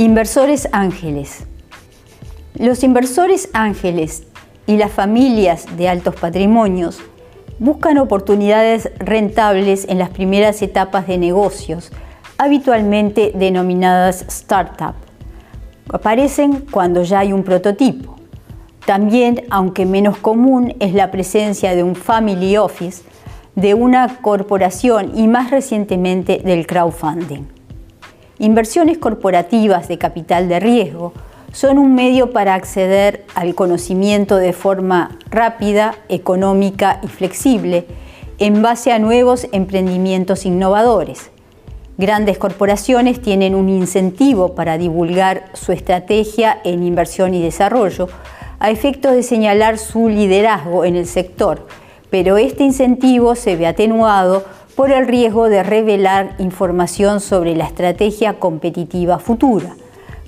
Inversores ángeles. Los inversores ángeles y las familias de altos patrimonios buscan oportunidades rentables en las primeras etapas de negocios, habitualmente denominadas startup. Aparecen cuando ya hay un prototipo. También, aunque menos común, es la presencia de un family office, de una corporación y más recientemente del crowdfunding. Inversiones corporativas de capital de riesgo son un medio para acceder al conocimiento de forma rápida, económica y flexible en base a nuevos emprendimientos innovadores. Grandes corporaciones tienen un incentivo para divulgar su estrategia en inversión y desarrollo a efecto de señalar su liderazgo en el sector, pero este incentivo se ve atenuado por el riesgo de revelar información sobre la estrategia competitiva futura.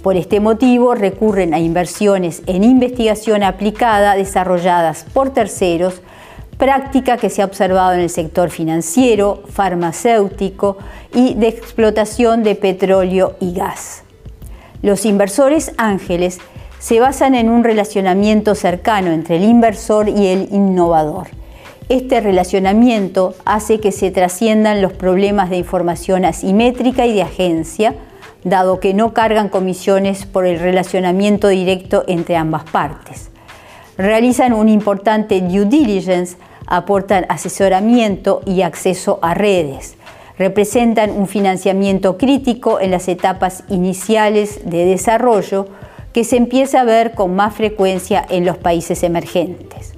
Por este motivo recurren a inversiones en investigación aplicada desarrolladas por terceros, práctica que se ha observado en el sector financiero, farmacéutico y de explotación de petróleo y gas. Los inversores ángeles se basan en un relacionamiento cercano entre el inversor y el innovador este relacionamiento hace que se trasciendan los problemas de información asimétrica y de agencia, dado que no cargan comisiones por el relacionamiento directo entre ambas partes. Realizan un importante due diligence, aportan asesoramiento y acceso a redes. Representan un financiamiento crítico en las etapas iniciales de desarrollo que se empieza a ver con más frecuencia en los países emergentes.